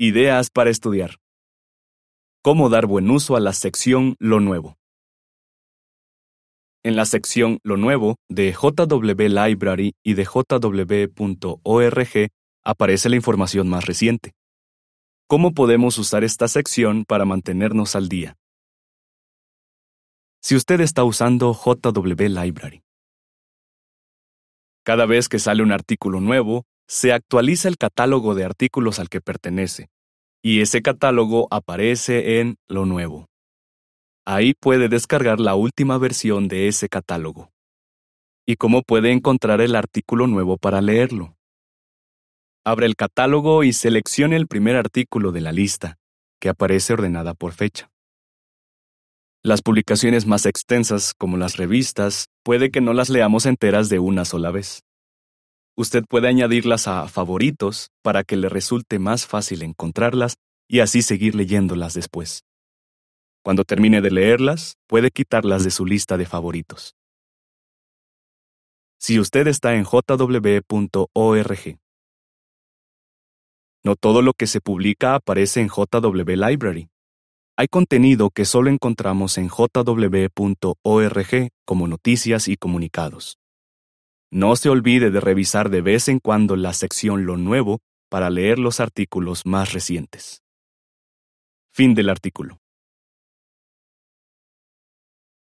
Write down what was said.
Ideas para estudiar. Cómo dar buen uso a la sección Lo Nuevo. En la sección Lo Nuevo de JW Library y de jw.org aparece la información más reciente. ¿Cómo podemos usar esta sección para mantenernos al día? Si usted está usando JW Library. Cada vez que sale un artículo nuevo, se actualiza el catálogo de artículos al que pertenece, y ese catálogo aparece en Lo Nuevo. Ahí puede descargar la última versión de ese catálogo. ¿Y cómo puede encontrar el artículo nuevo para leerlo? Abre el catálogo y seleccione el primer artículo de la lista, que aparece ordenada por fecha. Las publicaciones más extensas, como las revistas, puede que no las leamos enteras de una sola vez. Usted puede añadirlas a favoritos para que le resulte más fácil encontrarlas y así seguir leyéndolas después. Cuando termine de leerlas, puede quitarlas de su lista de favoritos. Si usted está en jw.org. No todo lo que se publica aparece en JW Library. Hay contenido que solo encontramos en jw.org como noticias y comunicados. No se olvide de revisar de vez en cuando la sección Lo Nuevo para leer los artículos más recientes. Fin del artículo.